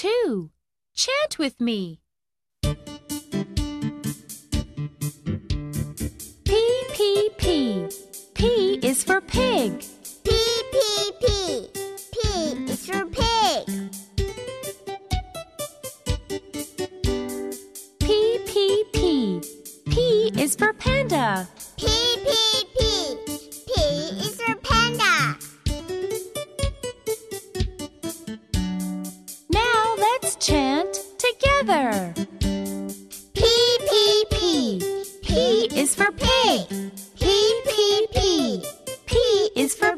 too. Chant with me. P, P, P. P is for pig. P, P, P. P is for pig. P, P, P. P is for panda. P. together. P P P. P is for pig. P P P. P is for